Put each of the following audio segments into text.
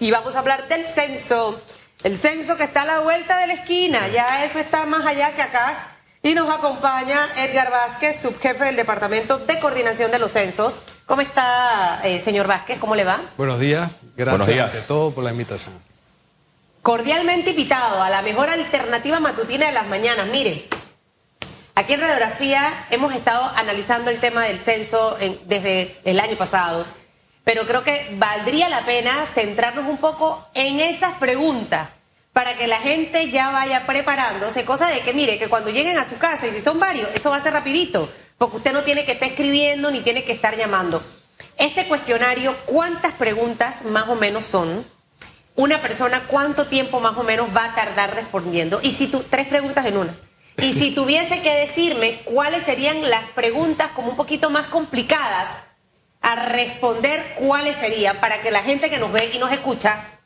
y vamos a hablar del censo. El censo que está a la vuelta de la esquina, ya eso está más allá que acá. Y nos acompaña Edgar Vázquez, subjefe del Departamento de Coordinación de los Censos. ¿Cómo está, eh, señor Vázquez? ¿Cómo le va? Buenos días. Gracias ante todo por la invitación. Cordialmente invitado a la mejor alternativa matutina de las mañanas. Mire, aquí en Radiografía hemos estado analizando el tema del censo desde el año pasado pero creo que valdría la pena centrarnos un poco en esas preguntas para que la gente ya vaya preparándose, cosa de que mire, que cuando lleguen a su casa, y si son varios, eso va a ser rapidito, porque usted no tiene que estar escribiendo ni tiene que estar llamando. Este cuestionario, ¿cuántas preguntas más o menos son? Una persona, ¿cuánto tiempo más o menos va a tardar respondiendo? Y si tú, tres preguntas en una. Y si tuviese que decirme cuáles serían las preguntas como un poquito más complicadas, a responder cuáles serían para que la gente que nos ve y nos escucha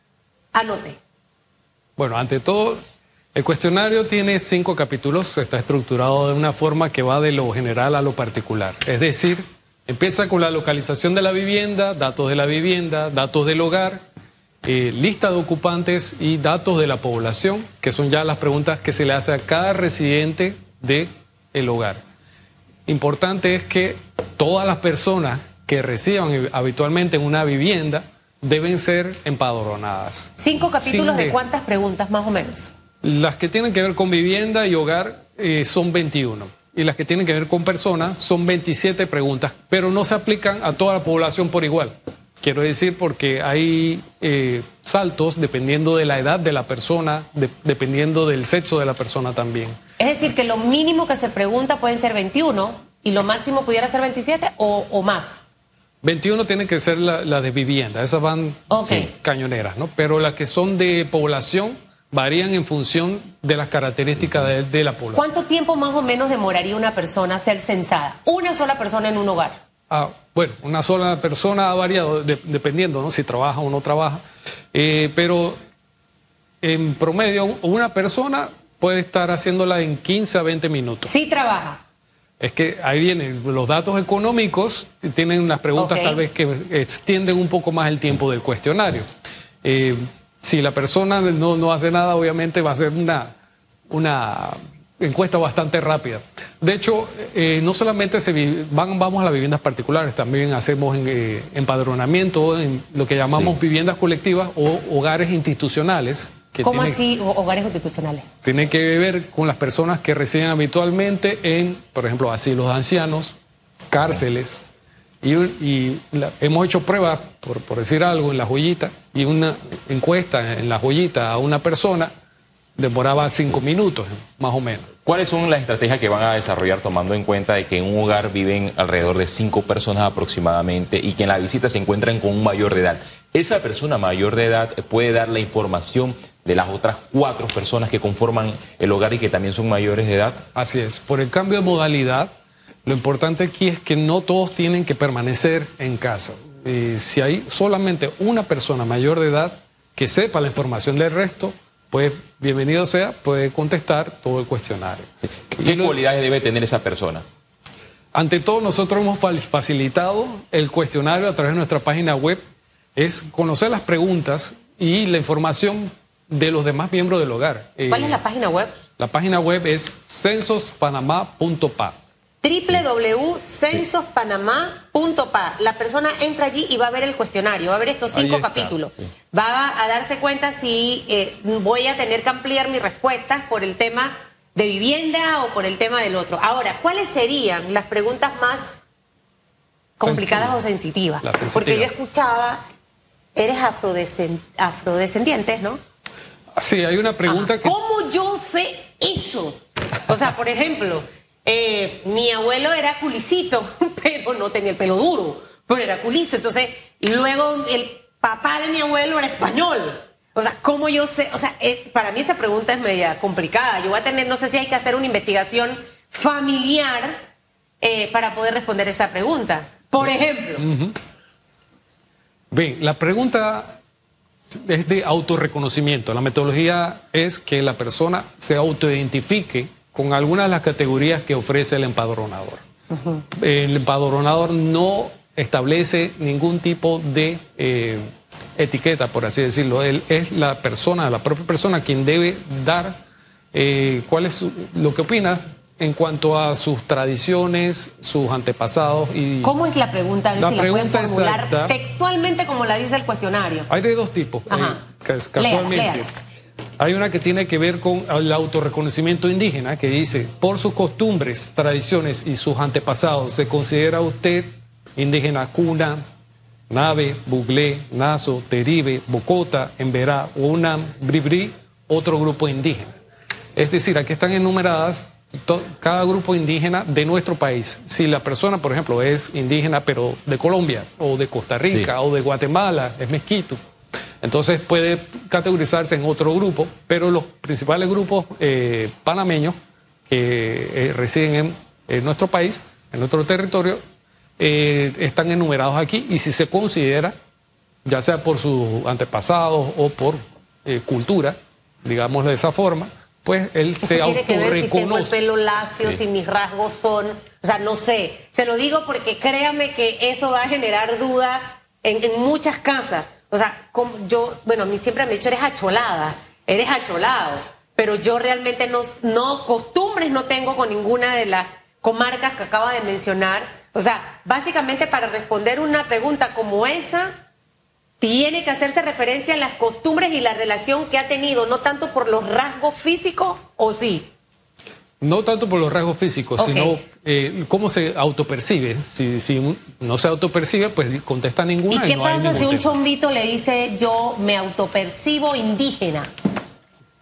anote. Bueno, ante todo, el cuestionario tiene cinco capítulos, está estructurado de una forma que va de lo general a lo particular. Es decir, empieza con la localización de la vivienda, datos de la vivienda, datos del hogar, eh, lista de ocupantes y datos de la población, que son ya las preguntas que se le hace a cada residente del el hogar. Importante es que todas las personas que reciban habitualmente en una vivienda deben ser empadronadas. ¿Cinco capítulos de... cuántas preguntas más o menos? Las que tienen que ver con vivienda y hogar eh, son 21 y las que tienen que ver con personas son 27 preguntas, pero no se aplican a toda la población por igual. Quiero decir porque hay eh, saltos dependiendo de la edad de la persona, dependiendo del sexo de la persona también. Es decir, que lo mínimo que se pregunta pueden ser 21 y lo máximo pudiera ser 27 o, o más. 21 tienen que ser la, de vivienda, esas van cañoneras, ¿no? Pero las que son de población varían en función de las características de, la población. ¿Cuánto tiempo más o menos demoraría una persona ser censada? Una sola persona en un hogar. Ah, bueno, una sola persona ha variado dependiendo, ¿no? Si trabaja o no trabaja. Eh, pero en promedio, una persona puede estar haciéndola en 15 a 20 minutos. Sí trabaja es que ahí vienen los datos económicos, tienen unas preguntas tal vez que extienden un poco más el tiempo del cuestionario. Eh, si la persona no, hace nada, obviamente va a ser una, una encuesta bastante rápida. De hecho, eh, no solamente se van, vamos a las viviendas particulares, también hacemos eh, empadronamiento en lo que llamamos viviendas colectivas o hogares institucionales ¿Cómo así hogares institucionales? Tiene que ver con las personas que residen habitualmente en, por ejemplo, asilos de ancianos, cárceles. Y, hemos hecho pruebas, por, por, decir algo, en la joyita, y una encuesta en la joyita a una persona demoraba cinco minutos, más o menos. ¿Cuáles son las estrategias que van a desarrollar tomando en cuenta de que en un hogar viven alrededor de cinco personas aproximadamente y que en la visita se encuentran con un mayor de edad? Esa persona mayor de edad puede dar la información de las otras cuatro personas que conforman el hogar y que también son mayores de edad. Así es. Por el cambio de modalidad, lo importante aquí es que no todos tienen que permanecer en casa. Eh, si hay solamente una persona mayor de edad que sepa la información del resto, pues bienvenido sea, puede contestar todo el cuestionario. ¿Qué cualidades debe tener esa persona? Ante todo, nosotros hemos facilitado el cuestionario a través de nuestra página web. Es conocer las preguntas y la información de los demás miembros del hogar. ¿Cuál es la página web? La página web es censospanamá.pa www.censospanamá.pa. La persona entra allí y va a ver el cuestionario, va a ver estos cinco capítulos. Va a darse cuenta si eh, voy a tener que ampliar mis respuestas por el tema de vivienda o por el tema del otro. Ahora, ¿cuáles serían las preguntas más complicadas o sensitivas? Porque yo escuchaba, eres afrodescendiente, ¿no? Sí, hay una pregunta que... ¿Cómo yo sé eso? O sea, por ejemplo... Eh, mi abuelo era culicito, pero no tenía el pelo duro, pero era culizo. Entonces, luego el papá de mi abuelo era español. O sea, ¿cómo yo sé? O sea, eh, para mí esa pregunta es media complicada. Yo voy a tener, no sé si hay que hacer una investigación familiar eh, para poder responder esa pregunta. Por ejemplo. Bien, la pregunta es de autorreconocimiento. La metodología es que la persona se autoidentifique con algunas de las categorías que ofrece el empadronador. El empadronador no establece ningún tipo de eh, etiqueta, por así decirlo. Él es la persona, la propia persona quien debe dar eh, cuál es lo que opinas en cuanto a sus tradiciones, sus antepasados y... ¿Cómo es la pregunta? A ver La si la pregunta formular exacta- textualmente como la dice el cuestionario. Hay de dos tipos, Ajá. eh, cas- casualmente. Léala, léala. Hay una que tiene que ver con el autorreconocimiento indígena, que dice, por sus costumbres, tradiciones y sus antepasados, ¿se considera usted indígena cuna, nave, buglé, nazo, teribe, bocota, emberá, unam, bribri, otro grupo indígena? Es decir, aquí están enumeradas cada grupo indígena de nuestro país. Si la persona, por ejemplo, es indígena, pero de Colombia, o de Costa Rica, o de Guatemala, es mezquito, entonces puede categorizarse en otro grupo, pero los principales grupos eh, panameños que eh, residen en, en nuestro país, en nuestro territorio, eh, están enumerados aquí y si se considera, ya sea por sus antepasados o por eh, cultura, digámoslo de esa forma, pues él se tiene que ver si tengo el autorreconoce. pelo lacio, si mis rasgos son, o sea, no sé. Se lo digo porque créame que eso va a generar duda en, en muchas casas. O sea, como yo, bueno, a mí siempre me han dicho, eres acholada, eres acholado, pero yo realmente no, no costumbres no tengo con ninguna de las comarcas que acaba de mencionar. O sea, básicamente para responder una pregunta como esa, tiene que hacerse referencia a las costumbres y la relación que ha tenido, no tanto por los rasgos físicos, o sí. No tanto por los rasgos físicos, sino eh, cómo se autopercibe. Si, no se autopercibe, pues contesta ¿Y ninguna. qué no hay pasa si un chombito le dice yo me autopercibo indígena?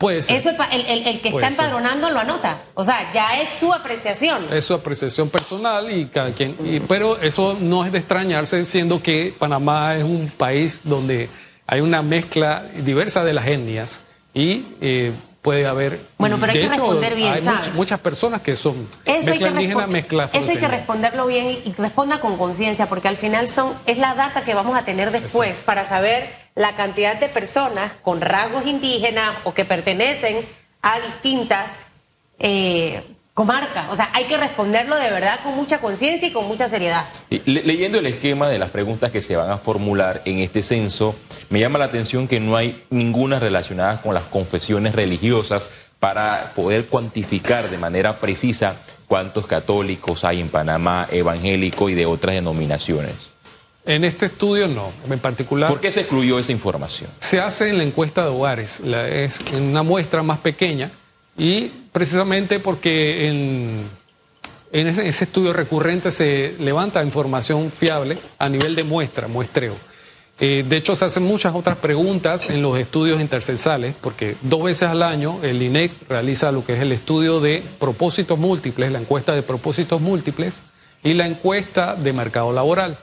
Puede ser. Eso el, el- que está ser. empadronando lo anota. O sea, ya es su apreciación. Es su apreciación personal y cada quien. y- pero eso no es de extrañarse, siendo que Panamá es un país donde hay una mezcla diversa de las etnias y eh, puede haber. Bueno, pero hay de que hecho, responder bien, Hay muchas personas que son Eso mezcla indígena, mezcla eso hay que responderlo bien y, y responda con conciencia, porque al final son es la data que vamos a tener después para saber la cantidad de personas con rasgos indígenas o que pertenecen a distintas eh, comarcas. O sea, hay que responderlo de verdad con mucha conciencia y con mucha seriedad. Le- leyendo el esquema de las preguntas que se van a formular en este censo, me llama la atención que no hay ninguna relacionada con las confesiones religiosas para poder cuantificar de manera precisa cuántos católicos hay en Panamá, evangélico y de otras denominaciones. En este estudio no, en particular. ¿Por qué se excluyó esa información? Se hace en la encuesta de hogares, la- es en una muestra más pequeña y precisamente porque en, en ese, ese estudio recurrente se levanta información fiable a nivel de muestra, muestreo. Eh, de hecho, se hacen muchas otras preguntas en los estudios intercensales, porque dos veces al año el INEC realiza lo que es el estudio de propósitos múltiples, la encuesta de propósitos múltiples y la encuesta de mercado laboral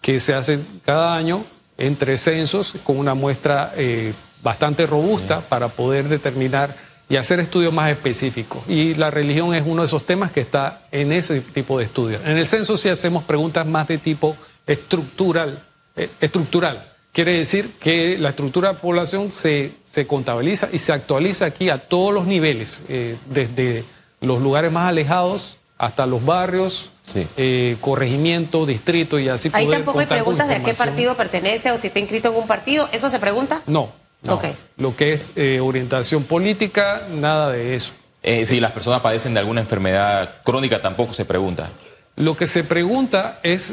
que se hace cada año entre censos con una muestra eh, bastante robusta para poder determinar y hacer estudios más específicos. Y la religión es uno de esos temas que está en ese tipo de estudios. En el censo sí hacemos preguntas más de tipo estructural. eh, estructural. Quiere decir que la estructura de la población se, se contabiliza y se actualiza aquí a todos los niveles, eh, desde los lugares más alejados hasta los barrios, Sí. eh, corregimiento, distrito y así Ahí poder tampoco hay preguntas de a qué partido pertenece o si está inscrito en un partido. ¿Eso se pregunta? No, no. Lo que es eh, orientación política, nada de eso. Eh, si las personas padecen de alguna enfermedad crónica, tampoco se pregunta. Lo que se pregunta es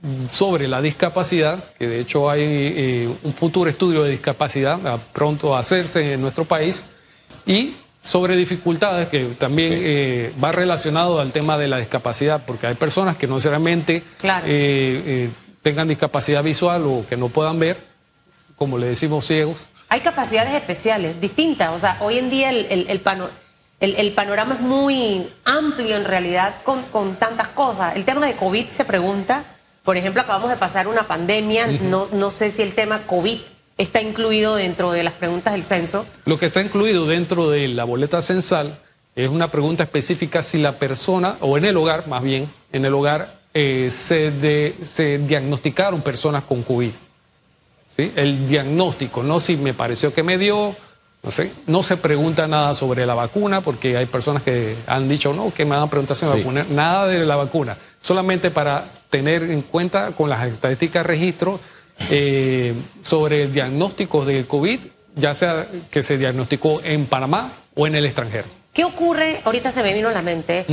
mm, sobre la discapacidad, que de hecho hay eh, un futuro estudio de discapacidad a pronto a hacerse en nuestro país, y sobre dificultades, que también Ok. eh, va relacionado al tema de la discapacidad, porque hay personas que no necesariamente Claro. eh, eh, tengan discapacidad visual o que no puedan ver, como le decimos ciegos. Hay capacidades especiales, distintas. O sea, hoy en día el, el- el pano- el- el panorama es muy amplio en realidad con, con tantas cosas. El tema de COVID se pregunta, por ejemplo, acabamos de pasar una pandemia, no, no sé si el tema COVID está incluido dentro de las preguntas del censo. Lo que está incluido dentro de la boleta censal es una pregunta específica si la persona, o en el hogar más bien, en el hogar eh, se, de- se diagnosticaron personas con COVID. ¿Sí? El diagnóstico, no si me pareció que me dio, no sé, no se pregunta nada sobre la vacuna porque hay personas que han dicho, no, que me van a preguntar si me Sí. vacuné, nada de la vacuna, solamente para tener en cuenta con las estadísticas de registro eh, sobre el diagnóstico del COVID, ya sea que se diagnosticó en Panamá o en el extranjero. ¿Qué ocurre? Ahorita se me vino a la mente.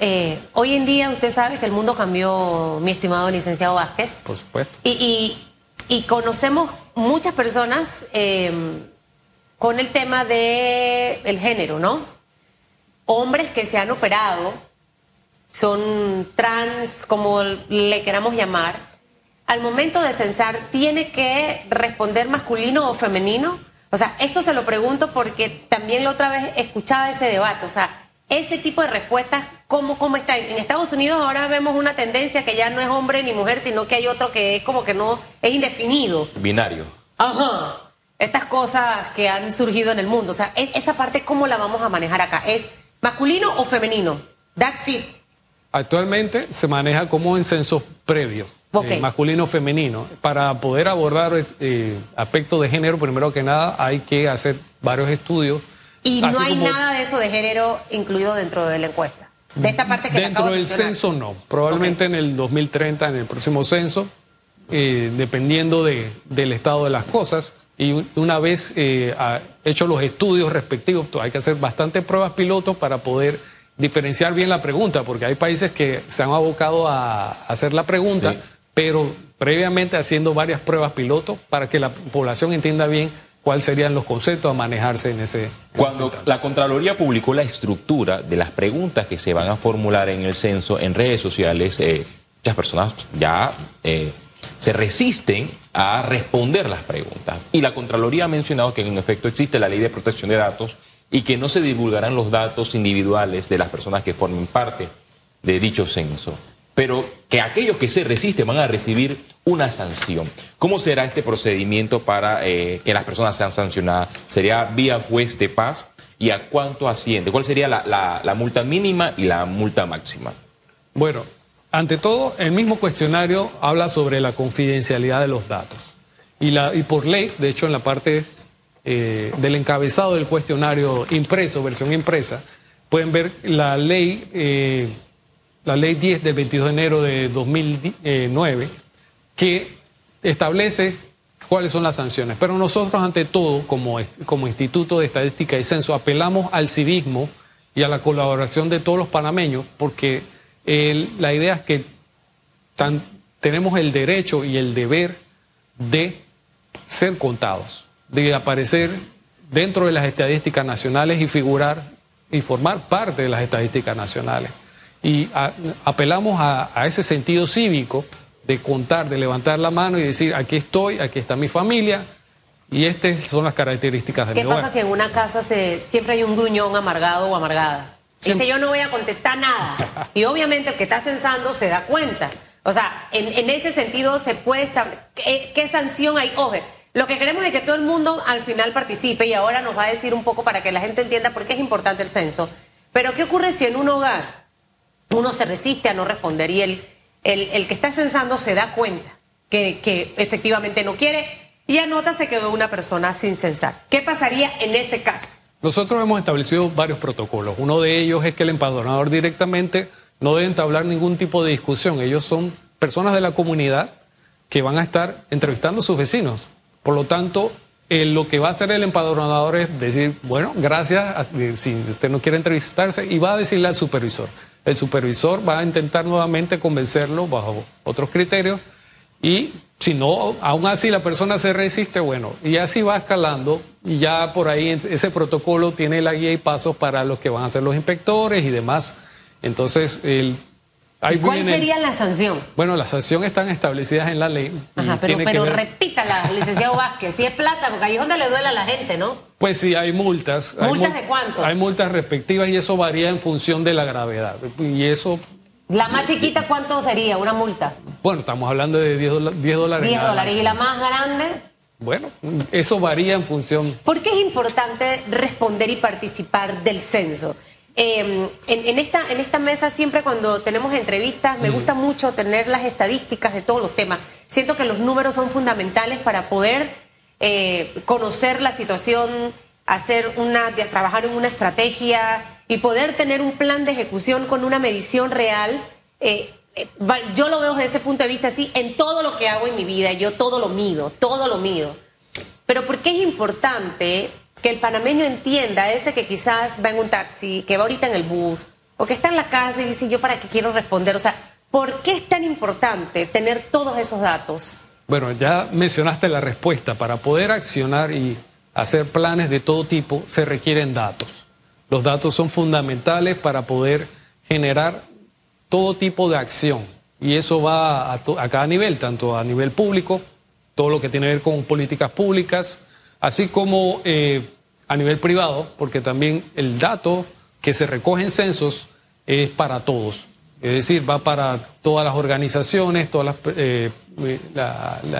Eh, hoy en día usted sabe que el mundo cambió, mi estimado licenciado Vázquez. Por supuesto. Y, y- y conocemos muchas personas eh, con el tema del el género, ¿no? Hombres que se han operado, son trans, como le queramos llamar. Al momento de censar, ¿tiene que responder masculino o femenino? O sea, esto se lo pregunto porque también la otra vez escuchaba ese debate. O sea, ese tipo de respuestas, ¿cómo, cómo está? En Estados Unidos ahora vemos una tendencia que ya no es hombre ni mujer, sino que hay otro que es como que no, es indefinido. Binario. Ajá. Estas cosas que han surgido en el mundo. O sea, e- esa parte, ¿cómo la vamos a manejar acá? ¿Es masculino o femenino? That's it. Actualmente se maneja como en censos previos, Ok. eh, masculino-femenino. Para poder abordar eh, aspectos de género, primero que nada hay que hacer varios estudios. Y no hay como nada de eso de género incluido dentro de la encuesta. De esta parte que Dentro de del censo no, probablemente en el 2030, en el próximo censo, eh, dependiendo de- del estado de las cosas. Y un- una vez eh, ha- hecho los estudios respectivos, to- hay que hacer bastantes pruebas pilotos para poder diferenciar bien la pregunta, porque hay países que se han abocado a hacer la pregunta, Sí. pero previamente haciendo varias pruebas pilotos para que la población entienda bien cuáles serían los conceptos a manejarse en ese. en Cuando ese la Contraloría publicó la estructura de las preguntas que se van a formular en el censo en redes sociales, eh, muchas personas ya eh, se resisten a responder las preguntas. Y la Contraloría ha mencionado que en efecto existe la ley de protección de datos y que no se divulgarán los datos individuales de las personas que formen parte de dicho censo. Pero que aquellos que se resisten van a recibir una sanción. ¿Cómo será este procedimiento para eh, que las personas sean sancionadas? ¿Sería vía juez de paz? ¿Y a cuánto asciende? ¿Cuál sería la, multa mínima y la multa máxima? Bueno, ante todo, el mismo cuestionario habla sobre la confidencialidad de los datos. Y, la, y por ley, de hecho, en la parte eh, del encabezado del cuestionario impreso, versión impresa, pueden ver la ley, eh, la ley 10 del 22 de enero de 2009, que establece cuáles son las sanciones. Pero nosotros, ante todo, como, como Instituto de Estadística y Censo, apelamos al civismo y a la colaboración de todos los panameños, porque la idea es que tenemos el derecho y el deber de ser contados, de aparecer dentro de las estadísticas nacionales y figurar y formar parte de las estadísticas nacionales. Y a- apelamos a, a ese sentido cívico de contar, de levantar la mano y decir, aquí estoy, aquí está mi familia, y estas son las características del ¿Qué hogar. pasa si en una casa se, siempre hay un gruñón amargado o amargada? Dice, yo no voy a contestar nada. Y obviamente el que está censando se da cuenta. O sea, en, en ese sentido se puede establecer... ¿qué, qué sanción hay? Oje, lo que queremos es que todo el mundo al final participe y ahora nos va a decir un poco para que la gente entienda por qué es importante el censo. Pero ¿qué ocurre si en un hogar uno se resiste a no responder y el, el, el que está censando se da cuenta que, que efectivamente no quiere y anota se quedó una persona sin censar. ¿Qué pasaría en ese caso? Nosotros hemos establecido varios protocolos. Uno de ellos es que el empadronador directamente no debe entablar ningún tipo de discusión. Ellos son personas de la comunidad que van a estar entrevistando a sus vecinos. Por lo tanto, eh, lo que va a hacer el empadronador es decir, bueno, gracias, eh, si usted no quiere entrevistarse, y va a decirle al supervisor. El supervisor va a intentar nuevamente convencerlo bajo otros criterios y si no, aún así la persona se resiste, bueno, y así va escalando y ya por ahí ese protocolo tiene la guía y pasos para los que van a ser los inspectores y demás. Entonces, el, ahí ¿Cuál viene- sería la sanción? Bueno, las sanciones están establecidas en la ley. Ajá, pero, pero ver- repítala, licenciado Vázquez. Si es plata, porque ahí es donde le duele a la gente, ¿no? Pues sí, hay multas. Hay ¿Multas mul- de cuánto? Hay multas respectivas y eso varía en función de la gravedad. Y eso, La más chiquita, ¿cuánto sería una multa? bueno, estamos hablando de 10, dola- 10 dólares. 10 nada dólares. ¿Y la más grande? Bueno, eso varía en función. ¿Por qué es importante responder y participar del censo? Eh, en, en esta, en esta mesa siempre cuando tenemos entrevistas me gusta mucho tener las estadísticas de todos los temas. Siento que los números son fundamentales para poder eh, conocer la situación, hacer una, trabajar en una estrategia y poder tener un plan de ejecución con una medición real. Eh, eh, yo lo veo desde ese punto de vista así en todo lo que hago en mi vida, yo todo lo mido, todo lo mido. Pero ¿por qué es importante que el panameño entienda ese que quizás va en un taxi, que va ahorita en el bus, o que está en la casa y dice, yo para qué quiero responder? O sea, ¿por qué es tan importante tener todos esos datos? Bueno, ya mencionaste la respuesta. Para poder accionar y hacer planes de todo tipo se requieren datos. Los datos son fundamentales para poder generar todo tipo de acción. Y eso va a, cada nivel, tanto a nivel público, todo lo que tiene que ver con políticas públicas, así como eh, a nivel privado, porque también el dato que se recoge en censos es para todos. Es decir, va para todas las organizaciones, todas las, eh,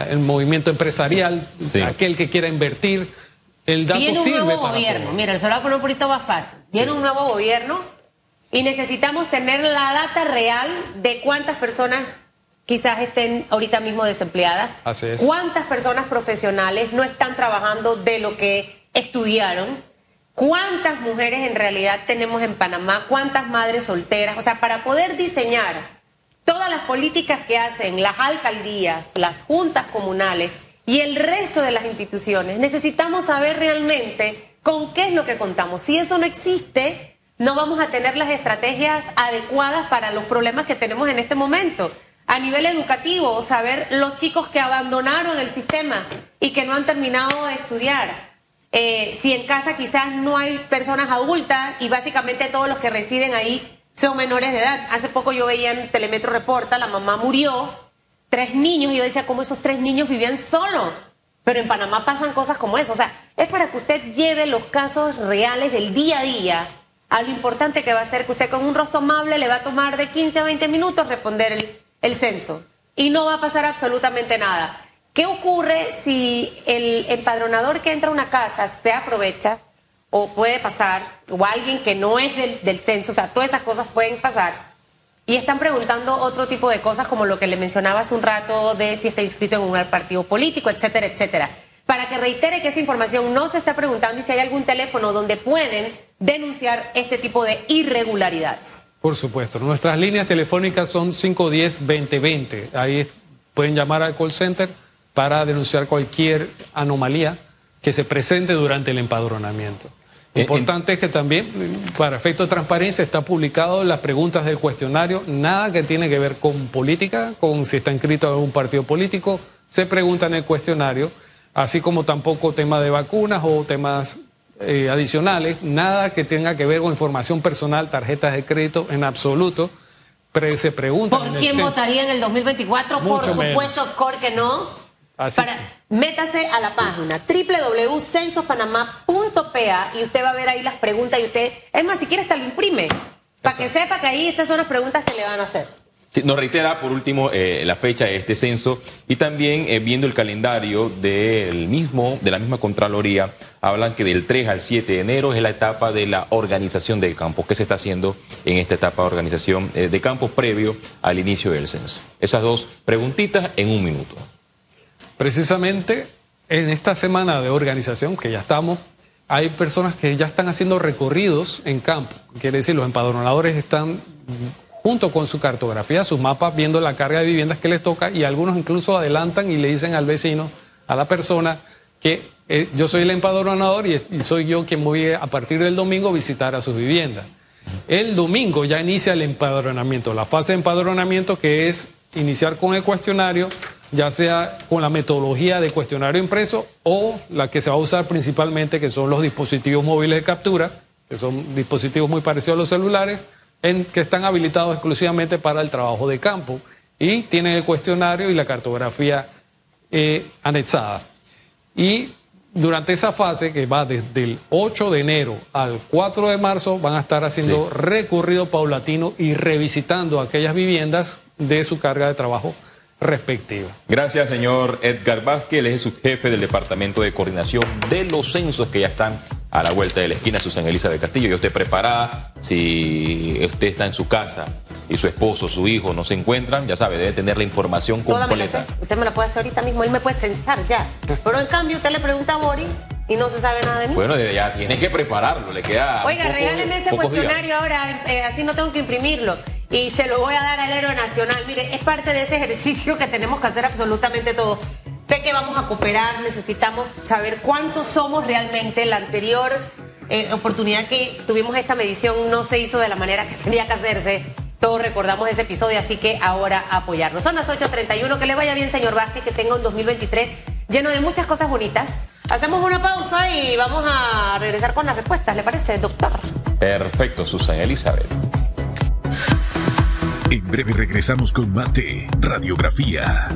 el movimiento empresarial, aquel que quiera invertir. El dato Viene un nuevo gobierno. Mira, se lo voy a poner un poquito más fácil. Viene un nuevo gobierno y necesitamos tener la data real de cuántas personas quizás estén ahorita mismo desempleadas. Así es. ¿Cuántas personas profesionales no están trabajando de lo que estudiaron? ¿Cuántas mujeres en realidad tenemos en Panamá? ¿Cuántas madres solteras? O sea, para poder diseñar todas las políticas que hacen las alcaldías, las juntas comunales y el resto de las instituciones, necesitamos saber realmente con qué es lo que contamos. Si eso no existe, no vamos a tener las estrategias adecuadas para los problemas que tenemos en este momento. A nivel educativo, saber los chicos que abandonaron el sistema y que no han terminado de estudiar. Eh, si en casa quizás no hay personas adultas y básicamente todos los que residen ahí son menores de edad. Hace poco yo veía en Telemetro Reporta, la mamá murió, tres niños, y yo decía, ¿cómo esos tres niños vivían solos? Pero en Panamá pasan cosas como eso. O sea, es para que usted lleve los casos reales del día a día a lo importante que va a ser que usted con un rostro amable le va a tomar de 15 a 20 minutos responder el, el censo y no va a pasar absolutamente nada. ¿Qué ocurre si el empadronador que entra a una casa se aprovecha o puede pasar, o alguien que no es del, censo, o sea, todas esas cosas pueden pasar? Y están preguntando otro tipo de cosas como lo que le mencionaba hace un rato de si está inscrito en un partido político, etcétera, etcétera. Para que reitere que esa información no se está preguntando y si hay algún teléfono donde pueden denunciar este tipo de irregularidades. Por supuesto. Nuestras líneas telefónicas son 510-2020. Ahí pueden llamar al call center para denunciar cualquier anomalía que se presente durante el empadronamiento. Eh, importante es que también, para efecto de transparencia, está publicado las preguntas del cuestionario, nada que tiene que ver con política, con si está inscrito en algún partido político, se pregunta en el cuestionario, así como tampoco temas de vacunas o temas eh, adicionales, nada que tenga que ver con información personal, tarjetas de crédito en absoluto. Pero se pregunta. ¿Por quién votaría en el 2024? Por supuesto, of que no. Para, métase a la página www.censospanamá.pa y usted va a ver ahí las preguntas y usted, es más, si quiere hasta lo imprime, para que sepa que ahí estas son las preguntas que le van a hacer nos reitera por último eh, la fecha de este censo y también eh, viendo el calendario del mismo, de la misma Contraloría, hablan que del 3 al 7 de enero es la etapa de la organización del campo. ¿Qué se está haciendo en esta etapa de organización eh, de campos previo al inicio del censo? Esas dos preguntitas en un minuto. Precisamente en esta semana de organización que ya estamos, hay personas que ya están haciendo recorridos en campo. Quiere decir, los empadronadores están junto con su cartografía, sus mapas, viendo la carga de viviendas que les toca y algunos incluso adelantan y le dicen al vecino, a la persona, que eh, yo soy el empadronador y, soy yo quien voy a partir del domingo a visitar a sus viviendas. El domingo ya inicia el empadronamiento, la fase de empadronamiento que es iniciar con el cuestionario, ya sea con la metodología de cuestionario impreso o la que se va a usar principalmente, que son los dispositivos móviles de captura, que son dispositivos muy parecidos a los celulares, en, que están habilitados exclusivamente para el trabajo de campo y tienen el cuestionario y la cartografía eh, anexada. Y durante esa fase, que va desde el 8 de enero al 4 de marzo, van a estar haciendo recorrido paulatino y revisitando aquellas viviendas de su carga de trabajo respectiva. Gracias, señor Edgar Vázquez. Él es su jefe del Departamento de Coordinación de los Censos que ya están a la vuelta de la esquina, Susana de Castillo. Y usted preparada, si usted está en su casa y su esposo, su hijo no se encuentran, ya sabe, debe tener la información completa. usted me la puede hacer ahorita mismo, él me puede censar ya. Pero en cambio, usted le pregunta a Boris y no se sabe nada de mí. Bueno, ya tiene que prepararlo, le queda. Oiga, regáleme ese cuestionario ahora, eh, así no tengo que imprimirlo. y se lo voy a dar al héroe nacional. Mire, es parte de ese ejercicio que tenemos que hacer absolutamente todo. Sé que vamos a cooperar, necesitamos saber cuántos somos realmente. La anterior eh, oportunidad que tuvimos esta medición no se hizo de la manera que tenía que hacerse. Todos recordamos ese episodio, así que ahora apoyarnos. Son las 8.31, que le vaya bien, señor Vázquez, que tenga un 2023 lleno de muchas cosas bonitas. Hacemos una pausa y vamos a regresar con las respuestas, ¿le parece, doctor? Perfecto, Susana Elizabeth. En breve regresamos con más de Radiografía.